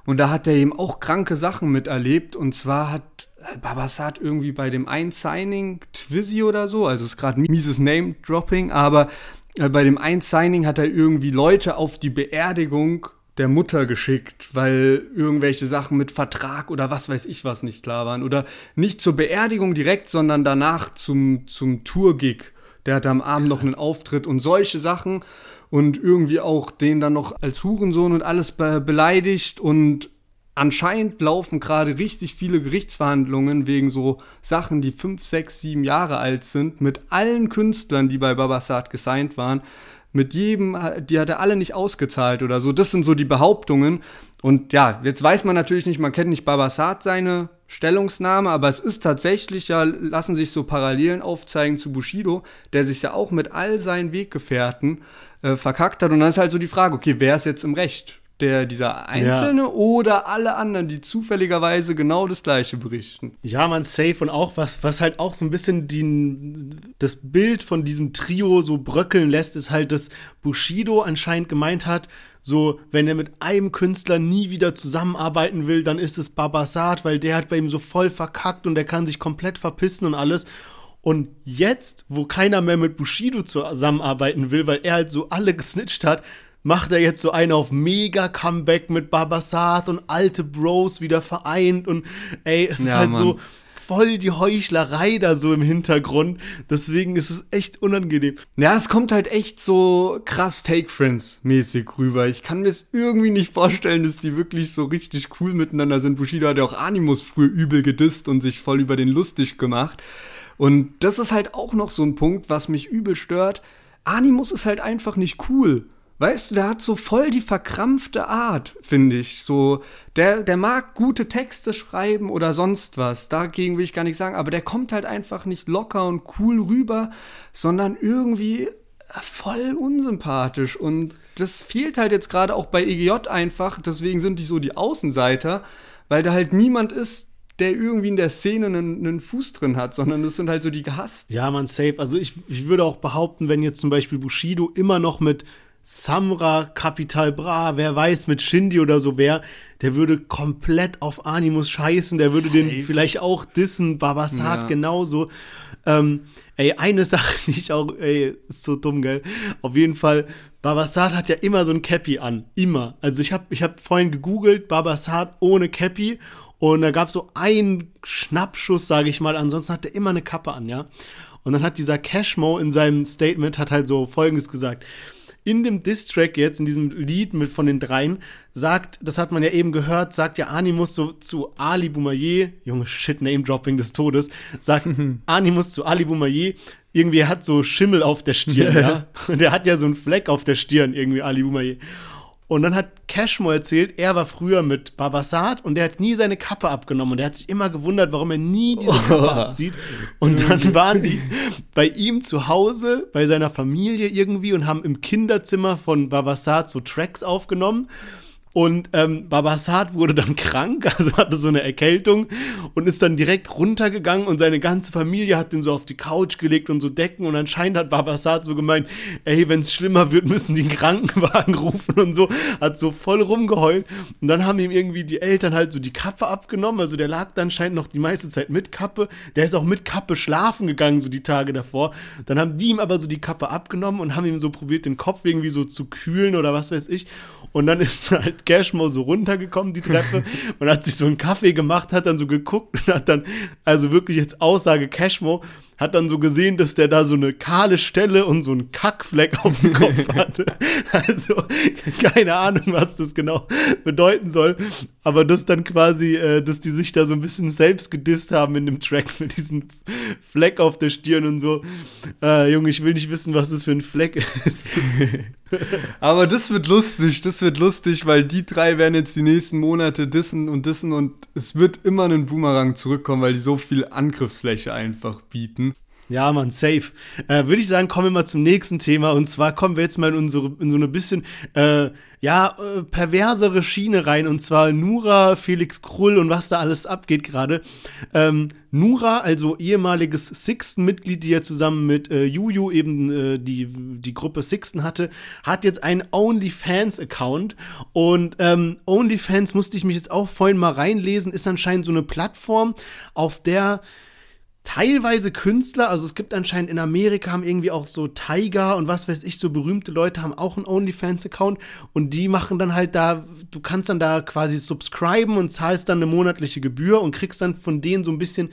Und da hat er eben auch kranke Sachen miterlebt. Und zwar hat Babasat irgendwie bei dem einen Signing Twizzy oder so, also ist gerade mieses Name-Dropping, aber äh, bei dem einen Signing hat er irgendwie Leute auf die Beerdigung der Mutter geschickt, weil irgendwelche Sachen mit Vertrag oder was weiß ich was nicht klar waren. Oder nicht zur Beerdigung direkt, sondern danach zum, zum Tour-Gig. Der hatte am Abend noch einen Auftritt und solche Sachen. Und irgendwie auch den dann noch als Hurensohn und alles be beleidigt. Und anscheinend laufen gerade richtig viele Gerichtsverhandlungen wegen so Sachen, die fünf, sechs, sieben Jahre alt sind, mit allen Künstlern, die bei Babasat gesigned waren mit jedem, die hat er alle nicht ausgezahlt oder so. Das sind so die Behauptungen. Und ja, jetzt weiß man natürlich nicht, man kennt nicht Babasat seine Stellungsnahme, aber es ist tatsächlich ja, lassen sich so Parallelen aufzeigen zu Bushido, der sich ja auch mit all seinen Weggefährten äh, verkackt hat. Und dann ist halt so die Frage, okay, wer ist jetzt im Recht? Der, dieser Einzelne ja. oder alle anderen, die zufälligerweise genau das Gleiche berichten. Ja, man, safe und auch was, was halt auch so ein bisschen die, das Bild von diesem Trio so bröckeln lässt, ist halt, dass Bushido anscheinend gemeint hat, so, wenn er mit einem Künstler nie wieder zusammenarbeiten will, dann ist es Babasat, weil der hat bei ihm so voll verkackt und der kann sich komplett verpissen und alles. Und jetzt, wo keiner mehr mit Bushido zusammenarbeiten will, weil er halt so alle gesnitcht hat, macht er jetzt so einen auf mega Comeback mit Babasat und alte Bros wieder vereint und ey, es ja, ist halt Mann. so voll die Heuchlerei da so im Hintergrund. Deswegen ist es echt unangenehm. Ja, es kommt halt echt so krass Fake Friends mäßig rüber. Ich kann mir es irgendwie nicht vorstellen, dass die wirklich so richtig cool miteinander sind. Bushido hat ja auch Animus früher übel gedisst und sich voll über den lustig gemacht. Und das ist halt auch noch so ein Punkt, was mich übel stört. Animus ist halt einfach nicht cool. Weißt du, der hat so voll die verkrampfte Art, finde ich. So, der, der mag gute Texte schreiben oder sonst was. Dagegen will ich gar nicht sagen, aber der kommt halt einfach nicht locker und cool rüber, sondern irgendwie voll unsympathisch. Und das fehlt halt jetzt gerade auch bei EGJ einfach. Deswegen sind die so die Außenseiter, weil da halt niemand ist, der irgendwie in der Szene einen, einen, Fuß drin hat, sondern das sind halt so die gehasst. Ja, man, safe. Also ich, ich würde auch behaupten, wenn jetzt zum Beispiel Bushido immer noch mit Samra, Capital Bra, wer weiß, mit Shindy oder so wer, der würde komplett auf Animus scheißen, der würde Safe. den vielleicht auch dissen, Babasat ja. genauso. Ähm, ey, eine Sache, die ich auch, ey, ist so dumm, gell? Auf jeden Fall, Babasat hat ja immer so ein Cappy an. Immer. Also ich habe ich hab vorhin gegoogelt, Babasat ohne Cappy und da gab es so einen Schnappschuss, sage ich mal. Ansonsten hat er immer eine Kappe an, ja. Und dann hat dieser Cashmo in seinem Statement hat halt so Folgendes gesagt in dem Diss-Track jetzt, in diesem Lied mit von den dreien, sagt, das hat man ja eben gehört, sagt ja Animus so zu Ali Boumaier, Junge Shit, Name-Dropping des Todes, sagt Animus zu Ali Boumaier, irgendwie hat so Schimmel auf der Stirn, ja. Und er hat ja so einen Fleck auf der Stirn, irgendwie Ali Boumaier. Und dann hat Cashmo erzählt, er war früher mit Babasat und der hat nie seine Kappe abgenommen und er hat sich immer gewundert, warum er nie diese Kappe abzieht. Und dann waren die bei ihm zu Hause, bei seiner Familie irgendwie und haben im Kinderzimmer von Babasat so Tracks aufgenommen. Und ähm, Babasat wurde dann krank, also hatte so eine Erkältung und ist dann direkt runtergegangen und seine ganze Familie hat den so auf die Couch gelegt und so Decken und anscheinend hat Babasat so gemeint, ey, wenn es schlimmer wird, müssen die einen Krankenwagen rufen und so, hat so voll rumgeheult. Und dann haben ihm irgendwie die Eltern halt so die Kappe abgenommen, also der lag dann anscheinend noch die meiste Zeit mit Kappe, der ist auch mit Kappe schlafen gegangen so die Tage davor, dann haben die ihm aber so die Kappe abgenommen und haben ihm so probiert, den Kopf irgendwie so zu kühlen oder was weiß ich. Und dann ist halt Cashmo so runtergekommen, die Treppe, und hat sich so einen Kaffee gemacht, hat dann so geguckt und hat dann, also wirklich jetzt Aussage Cashmo, hat dann so gesehen, dass der da so eine kahle Stelle und so einen Kackfleck auf dem Kopf hatte. Also keine Ahnung, was das genau bedeuten soll. Aber das dann quasi, äh, dass die sich da so ein bisschen selbst gedisst haben in dem Track mit diesem Fleck auf der Stirn und so. Äh, Junge, ich will nicht wissen, was das für ein Fleck ist. Aber das wird lustig, das wird lustig, weil die drei werden jetzt die nächsten Monate dissen und dissen und es wird immer einen Boomerang zurückkommen, weil die so viel Angriffsfläche einfach bieten. Ja, man, safe. Äh, Würde ich sagen, kommen wir mal zum nächsten Thema. Und zwar kommen wir jetzt mal in, unsere, in so eine bisschen, äh, ja, äh, perversere Schiene rein. Und zwar Nura, Felix Krull und was da alles abgeht gerade. Ähm, Nura, also ehemaliges Sixten-Mitglied, die ja zusammen mit äh, Juju eben äh, die, die Gruppe Sixten hatte, hat jetzt einen OnlyFans-Account. Und ähm, OnlyFans musste ich mich jetzt auch vorhin mal reinlesen, ist anscheinend so eine Plattform, auf der teilweise Künstler, also es gibt anscheinend in Amerika haben irgendwie auch so Tiger und was weiß ich, so berühmte Leute haben auch einen OnlyFans-Account und die machen dann halt da, du kannst dann da quasi subscriben und zahlst dann eine monatliche Gebühr und kriegst dann von denen so ein bisschen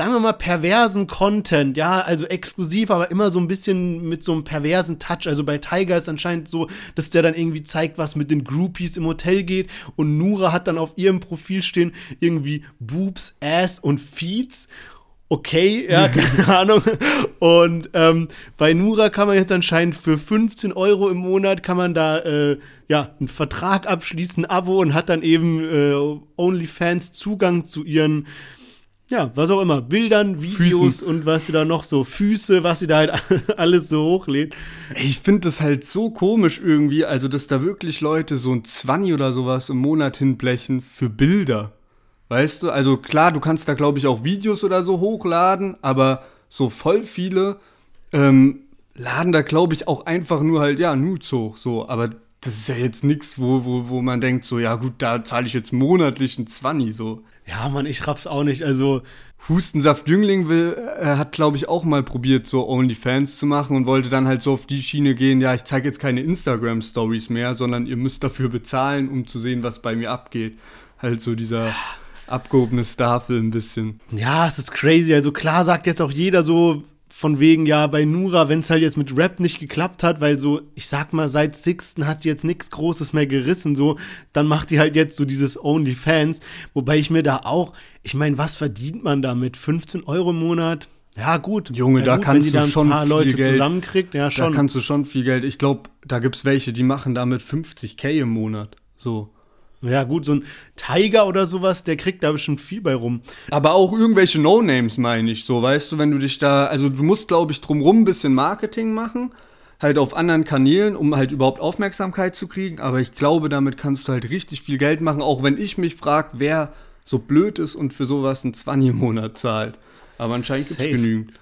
sagen wir mal, perversen Content, ja, also exklusiv, aber immer so ein bisschen mit so einem perversen Touch. Also bei Tiger ist anscheinend so, dass der dann irgendwie zeigt, was mit den Groupies im Hotel geht und Nura hat dann auf ihrem Profil stehen irgendwie Boobs, Ass und Feeds. Okay, ja, keine Ahnung. Und ähm, bei Nura kann man jetzt anscheinend für 15 Euro im Monat kann man da äh, ja einen Vertrag abschließen, ein Abo und hat dann eben äh, OnlyFans Zugang zu ihren ja, was auch immer, Bildern, Videos Füßen. und was sie da noch so, Füße, was sie da halt alles so hochlädt. Ich finde das halt so komisch irgendwie, also dass da wirklich Leute so ein Zwanni oder sowas im Monat hinblechen für Bilder. Weißt du, also klar, du kannst da glaube ich auch Videos oder so hochladen, aber so voll viele ähm, laden da glaube ich auch einfach nur halt, ja, Nudes hoch, so, aber das ist ja jetzt nichts, wo, wo, wo man denkt, so, ja gut, da zahle ich jetzt monatlich ein Zwanni, so. Ja, Mann, ich raff's auch nicht. Also, Hustensaft Jüngling will, er hat, glaube ich, auch mal probiert, so OnlyFans zu machen und wollte dann halt so auf die Schiene gehen, ja, ich zeige jetzt keine Instagram-Stories mehr, sondern ihr müsst dafür bezahlen, um zu sehen, was bei mir abgeht. Halt so dieser abgehobene Starfilm ein bisschen. Ja, es ist crazy. Also klar sagt jetzt auch jeder so, von wegen, ja, bei Nura, wenn es halt jetzt mit Rap nicht geklappt hat, weil so, ich sag mal, seit Sixten hat die jetzt nichts Großes mehr gerissen, so, dann macht die halt jetzt so dieses OnlyFans, wobei ich mir da auch, ich meine, was verdient man damit? 15 Euro im Monat? Ja, gut. Junge, ja, da gut, kannst du schon ein paar viel Leute Geld, zusammenkriegt, ja, schon. Da kannst du schon viel Geld. Ich glaube, da gibt's welche, die machen damit 50k im Monat. So. Ja, gut, so ein Tiger oder sowas, der kriegt da bestimmt viel bei rum. Aber auch irgendwelche No-Names, meine ich so, weißt du, wenn du dich da, also du musst, glaube ich, drumrum ein bisschen Marketing machen, halt auf anderen Kanälen, um halt überhaupt Aufmerksamkeit zu kriegen. Aber ich glaube, damit kannst du halt richtig viel Geld machen, auch wenn ich mich frage, wer so blöd ist und für sowas einen 20 im Monat zahlt. Aber anscheinend gibt es genügend.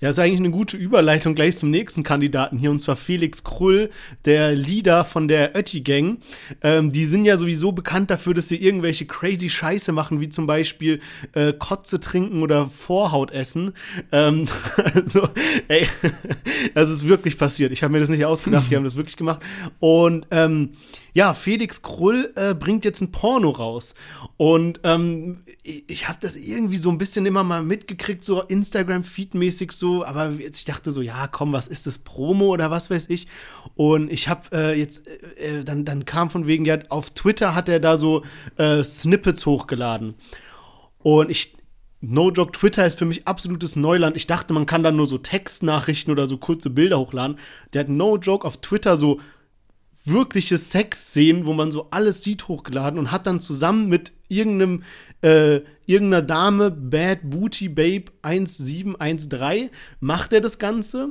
Ja, ist eigentlich eine gute Überleitung gleich zum nächsten Kandidaten hier, und zwar Felix Krull, der Leader von der Ötti-Gang. Ähm, die sind ja sowieso bekannt dafür, dass sie irgendwelche crazy Scheiße machen, wie zum Beispiel äh, Kotze trinken oder Vorhaut essen. Ähm, also, ey, das ist wirklich passiert. Ich habe mir das nicht ausgedacht, die haben das wirklich gemacht. Und ähm, ja, Felix Krull äh, bringt jetzt ein Porno raus. Und ähm, ich, ich habe das irgendwie so ein bisschen immer mal mitgekriegt, so Instagram-Feed-mäßig so, aber jetzt ich dachte so, ja, komm, was ist das Promo oder was weiß ich? Und ich habe äh, jetzt, äh, äh, dann, dann kam von wegen, ja, auf Twitter hat er da so äh, Snippets hochgeladen. Und ich, No joke, Twitter ist für mich absolutes Neuland. Ich dachte, man kann da nur so Textnachrichten oder so kurze Bilder hochladen. Der hat No joke auf Twitter so wirkliche Sexszenen, wo man so alles sieht, hochgeladen und hat dann zusammen mit irgendeinem, äh, irgendeiner Dame, Bad Booty Babe 1713, macht er das Ganze.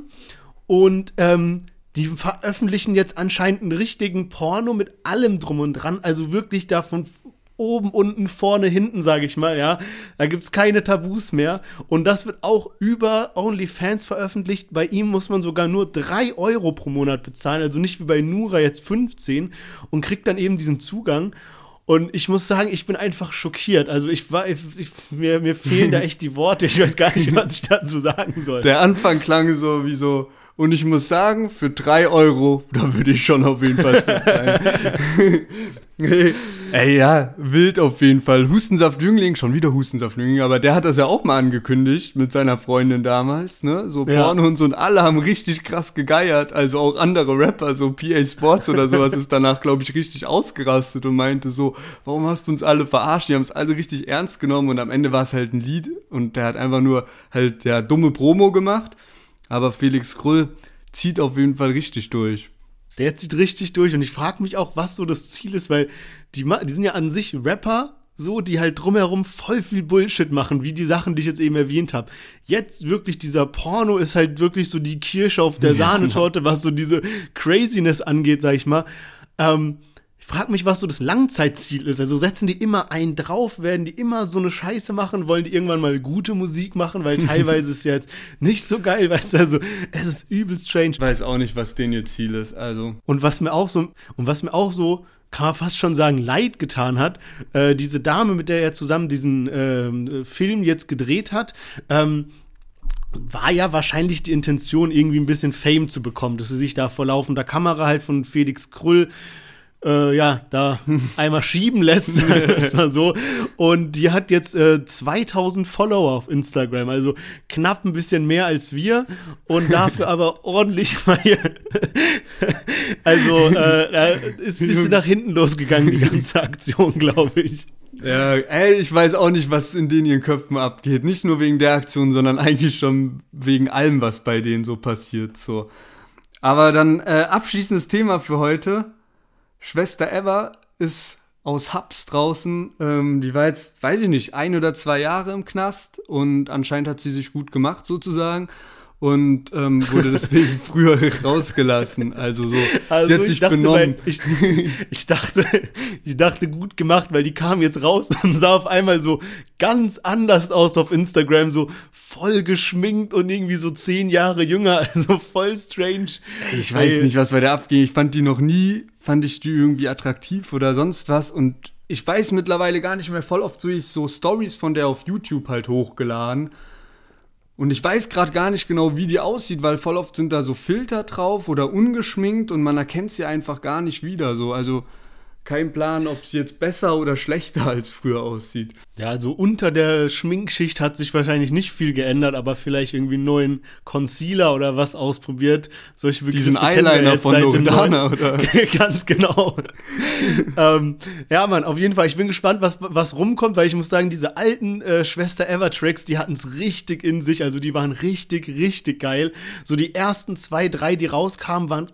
Und ähm, die veröffentlichen jetzt anscheinend einen richtigen Porno mit allem drum und dran. Also wirklich davon oben, unten, vorne, hinten, sage ich mal, ja. Da gibt's keine Tabus mehr. Und das wird auch über OnlyFans veröffentlicht. Bei ihm muss man sogar nur drei Euro pro Monat bezahlen, also nicht wie bei Nura jetzt 15 und kriegt dann eben diesen Zugang. Und ich muss sagen, ich bin einfach schockiert. Also ich war, ich, ich, mir, mir fehlen da echt die Worte. Ich weiß gar nicht, was ich dazu sagen soll. Der Anfang klang so wie so, und ich muss sagen, für drei Euro, da würde ich schon auf jeden Fall sein. Ey, ja, wild auf jeden Fall. Hustensaft-Jüngling, schon wieder Hustensaft-Jüngling, aber der hat das ja auch mal angekündigt mit seiner Freundin damals, ne? So Ja. Und so und alle haben richtig krass gegeiert. Also auch andere Rapper, so PA Sports oder sowas, ist danach, glaube ich, richtig ausgerastet und meinte so, warum hast du uns alle verarscht? Die haben es alle richtig ernst genommen und am Ende war es halt ein Lied und der hat einfach nur halt ja dumme Promo gemacht. Aber Felix Krull zieht auf jeden Fall richtig durch. Der zieht richtig durch und ich frage mich auch, was so das Ziel ist, weil die, die sind ja an sich Rapper, so, die halt drumherum voll viel Bullshit machen, wie die Sachen, die ich jetzt eben erwähnt habe. Jetzt wirklich dieser Porno ist halt wirklich so die Kirsche auf der Sahnetorte, was so diese Craziness angeht, sag ich mal. Ähm, ich frage mich, was so das Langzeitziel ist. Also setzen die immer einen drauf, werden die immer so eine Scheiße machen, wollen die irgendwann mal gute Musik machen, weil teilweise ist ja jetzt nicht so geil, weißt du, also es ist übel strange. Ich weiß auch nicht, was denn ihr Ziel ist. Also, Und was mir auch so, und was mir auch so, kann man fast schon sagen, leid getan hat, äh, diese Dame, mit der er zusammen diesen ähm, Film jetzt gedreht hat, ähm, war ja wahrscheinlich die Intention, irgendwie ein bisschen Fame zu bekommen, dass sie sich da vor laufender Kamera halt von Felix Krull äh, ja, da einmal schieben lässt, sagen wir es mal so. Und die hat jetzt äh, 2000 Follower auf Instagram, also knapp ein bisschen mehr als wir und dafür aber ordentlich mal hier. also, äh, ist ein bisschen nach hinten losgegangen, die ganze Aktion, glaube ich. ja, ey, ich weiß auch nicht, was in denen ihren Köpfen abgeht. Nicht nur wegen der Aktion, sondern eigentlich schon wegen allem, was bei denen so passiert. So. Aber dann äh, abschließendes Thema für heute. Schwester Eva ist aus Hubs draußen. Ähm, die war jetzt, weiß ich nicht, ein oder zwei Jahre im Knast und anscheinend hat sie sich gut gemacht sozusagen und ähm, wurde deswegen früher rausgelassen. Also so, sie hat sich benommen. weil, ich, ich dachte, ich dachte gut gemacht, weil die kam jetzt raus und sah auf einmal so ganz anders aus auf Instagram, so voll geschminkt und irgendwie so zehn Jahre jünger, also voll strange. Ich weiß Ey, nicht, was bei der abging. Ich fand die noch nie, fand ich die irgendwie attraktiv oder sonst was. Und ich weiß mittlerweile gar nicht mehr voll oft so, ich so Stories von der auf YouTube halt hochgeladen. Und ich weiß gerade gar nicht genau, wie die aussieht, weil voll oft sind da so Filter drauf oder ungeschminkt und man erkennt sie einfach gar nicht wieder. So, also kein Plan, ob sie jetzt besser oder schlechter als früher aussieht. Ja, also unter der Schminkschicht hat sich wahrscheinlich nicht viel geändert, aber vielleicht irgendwie einen neuen Concealer oder was ausprobiert. Solche Begriffe Diesen Eyeliner von Loredana, oder? Ganz genau. ähm, ja, Mann, auf jeden Fall. Ich bin gespannt, was, was rumkommt, weil ich muss sagen, diese alten äh, Schwester Ever Tracks, die hatten es richtig in sich. Also die waren richtig, richtig geil. So die ersten zwei, drei, die rauskamen, waren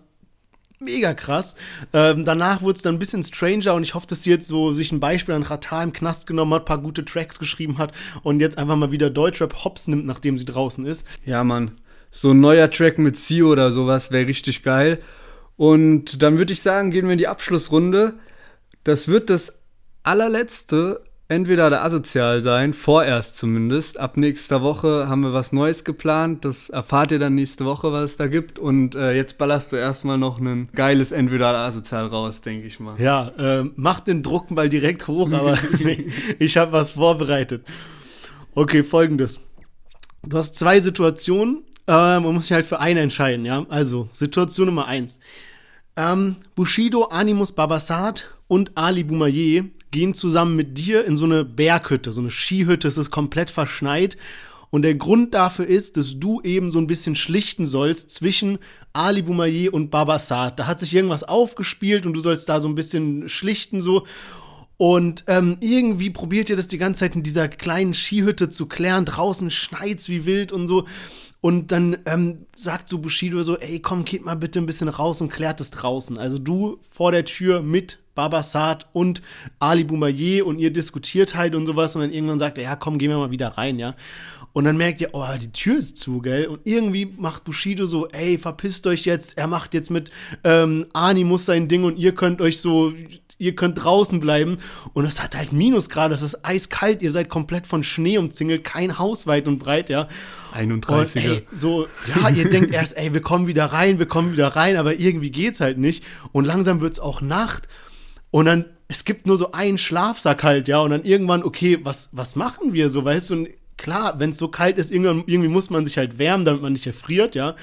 mega krass. Ähm, danach wurde es dann ein bisschen stranger und ich hoffe, dass sie jetzt so sich ein Beispiel an Ratar im Knast genommen hat, paar gute Tracks geschrieben hat und jetzt einfach mal wieder Deutschrap Hops nimmt, nachdem sie draußen ist. Ja, Mann. So ein neuer Track mit Sie oder sowas wäre richtig geil. Und dann würde ich sagen, gehen wir in die Abschlussrunde. Das wird das allerletzte entweder der Asozial sein, vorerst zumindest. Ab nächster Woche haben wir was Neues geplant. Das erfahrt ihr dann nächste Woche, was es da gibt. Und äh, jetzt ballerst du erstmal noch ein geiles entweder der Asozial raus, denke ich mal. Ja, äh, mach den Druckenball direkt hoch, aber ich habe was vorbereitet. Okay, folgendes. Du hast zwei Situationen, äh, man muss sich halt für eine entscheiden, ja. Also, Situation Nummer eins. Ähm, Bushido, Animus Babasat und Ali Boumaier gehen zusammen mit dir in so eine Berghütte, so eine Skihütte, es ist komplett verschneit. Und der Grund dafür ist, dass du eben so ein bisschen schlichten sollst zwischen Ali Boumaier und Babasat. Da hat sich irgendwas aufgespielt und du sollst da so ein bisschen schlichten so. Und ähm, irgendwie probiert ihr das die ganze Zeit in dieser kleinen Skihütte zu klären. Draußen schneit's wie wild und so. Und dann ähm, sagt so Bushido so, ey, komm, geht mal bitte ein bisschen raus und klärt es draußen. Also du vor der Tür mit Babasat und Ali Boumaier und ihr diskutiert halt und sowas und dann irgendwann sagt er, ja, komm, gehen wir mal wieder rein, ja. Und dann merkt ihr, oh, die Tür ist zu, gell? Und irgendwie macht Bushido so, ey, verpisst euch jetzt. Er macht jetzt mit ähm, Animus sein Ding und ihr könnt euch so, ihr könnt draußen bleiben. Und es hat halt Minusgrade, es ist eiskalt, ihr seid komplett von Schnee umzingelt, kein Haus weit und breit, ja. 31. Und, ey, so, ja, ihr denkt erst, ey, wir kommen wieder rein, wir kommen wieder rein, aber irgendwie geht's halt nicht. Und langsam wird's auch Nacht. Und dann, es gibt nur so einen Schlafsack halt, ja. Und dann irgendwann, okay, was, was machen wir so, weißt du? Und klar, wenn es so kalt ist, irgendwie, irgendwie muss man sich halt wärmen, damit man nicht erfriert, ja.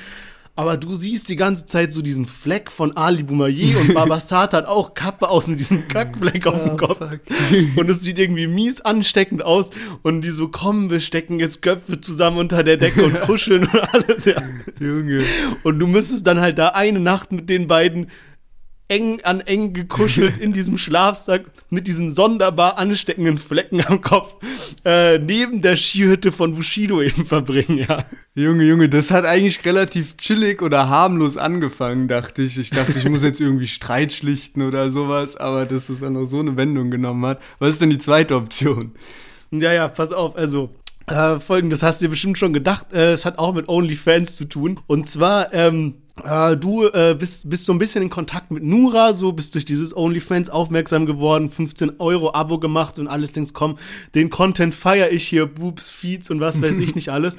Aber du siehst die ganze Zeit so diesen Fleck von Ali Boumaier und Babasat hat auch Kappe aus mit diesem Kackfleck auf dem oh, Kopf. Fuck. Und es sieht irgendwie mies ansteckend aus. Und die so, kommen, wir stecken jetzt Köpfe zusammen unter der Decke und kuscheln und alles, ja. Junge. Und du müsstest dann halt da eine Nacht mit den beiden eng an eng gekuschelt in diesem Schlafsack mit diesen sonderbar ansteckenden Flecken am Kopf äh, neben der Skihütte von Bushido eben verbringen, ja. Junge, Junge, das hat eigentlich relativ chillig oder harmlos angefangen, dachte ich. Ich dachte, ich muss jetzt irgendwie Streit schlichten oder sowas, aber dass es dann noch so eine Wendung genommen hat. Was ist denn die zweite Option? Ja, ja, pass auf, also äh, Folgendes hast du dir bestimmt schon gedacht, äh, es hat auch mit OnlyFans zu tun. Und zwar, ähm, äh, du äh, bist, bist so ein bisschen in Kontakt mit Nura, so bist durch dieses OnlyFans aufmerksam geworden, 15 Euro Abo gemacht und alles Dings, komm, den Content feiere ich hier, Boobs, Feeds und was weiß ich nicht alles.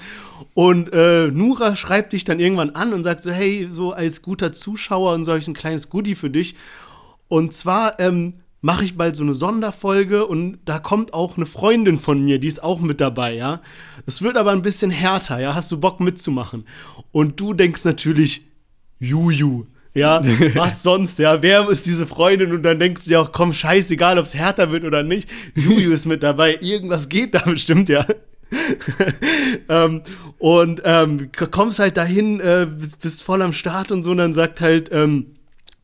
Und äh, Nura schreibt dich dann irgendwann an und sagt so, hey, so als guter Zuschauer und solch ein kleines Goodie für dich. Und zwar, ähm, mache ich bald so eine Sonderfolge und da kommt auch eine Freundin von mir, die ist auch mit dabei, ja. Es wird aber ein bisschen härter, ja. Hast du Bock mitzumachen? Und du denkst natürlich, Juju. Ja, was sonst, ja, wer ist diese Freundin? Und dann denkst du ja auch, komm, scheißegal, ob es härter wird oder nicht. Juju ist mit dabei, irgendwas geht da bestimmt, ja. ähm, und ähm, kommst halt dahin, äh, bist, bist, voll am Start und so, und dann sagt halt, ähm,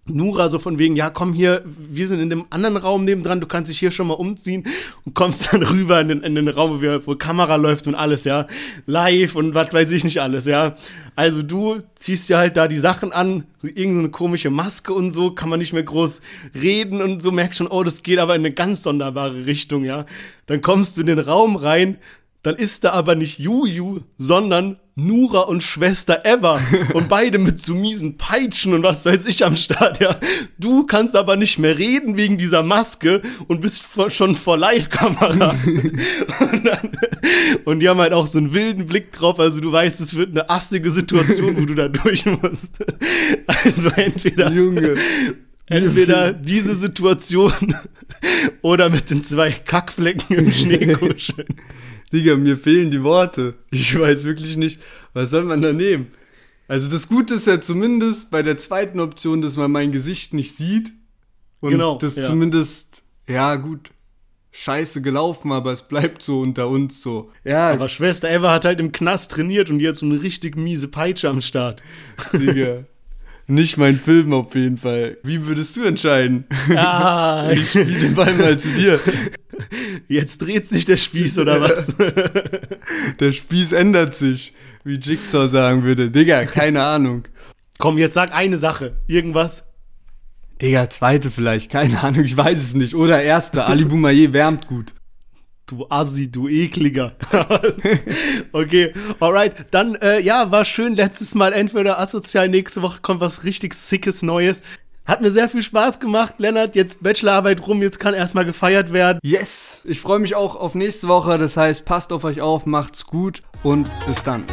Nura so von wegen, ja, komm hier, wir sind in dem anderen Raum nebendran, du kannst dich hier schon mal umziehen und kommst dann rüber in den, in den Raum, wo, Kamera läuft und alles, ja, live und was weiß ich nicht alles, ja. Also du ziehst dir halt da die Sachen an, irgendeine komische Maske und so, kann man nicht mehr groß reden und so, merkst schon, oh, das geht aber in eine ganz sonderbare Richtung, ja. Dann kommst du in den Raum rein, dann ist da aber nicht Juju, sondern Nura und Schwester Eva und beide mit so miesen Peitschen und was weiß ich am Start, ja. Du kannst aber nicht mehr reden wegen dieser Maske und bist vor, schon vor Live-Kamera. und, und, die haben halt auch so einen wilden Blick drauf, also du weißt, es wird eine assige Situation, wo du da durch musst. Also entweder, Junge. entweder diese Situation oder mit den zwei Kackflecken im Schnee kuscheln. Digga, mir fehlen die Worte. Ich weiß wirklich nicht, was soll man da nehmen? Also das Gute ist ja zumindest bei der zweiten Option, dass man mein Gesicht nicht sieht. Und genau, das ja. zumindest, ja gut, scheiße gelaufen, aber es bleibt so unter uns so. Ja. Aber Schwester Eva hat halt im Knast trainiert und die hat so eine richtig miese Peitsche am Start. Digga. Nicht mein Film auf jeden Fall. Wie würdest du entscheiden? Ah. ich spiele den Ball mal zu dir. Jetzt dreht sich der Spieß oder was? der Spieß ändert sich, wie Jigsaw sagen würde. Digga, keine Ahnung. Komm, jetzt sag eine Sache. Irgendwas. Digga, zweite vielleicht. Keine Ahnung, ich weiß es nicht. Oder erste. Ali Boumaier wärmt gut. Du Assi, du ekliger. okay, alright. Dann, äh, ja, war schön letztes Mal entweder asozial, nächste Woche kommt was richtig sickes Neues. Hat mir sehr viel Spaß gemacht, Lennart. Jetzt Bachelorarbeit rum, jetzt kann erstmal gefeiert werden. Yes! Ich freue mich auch auf nächste Woche. Das heißt, passt auf euch auf, macht's gut und bis dann.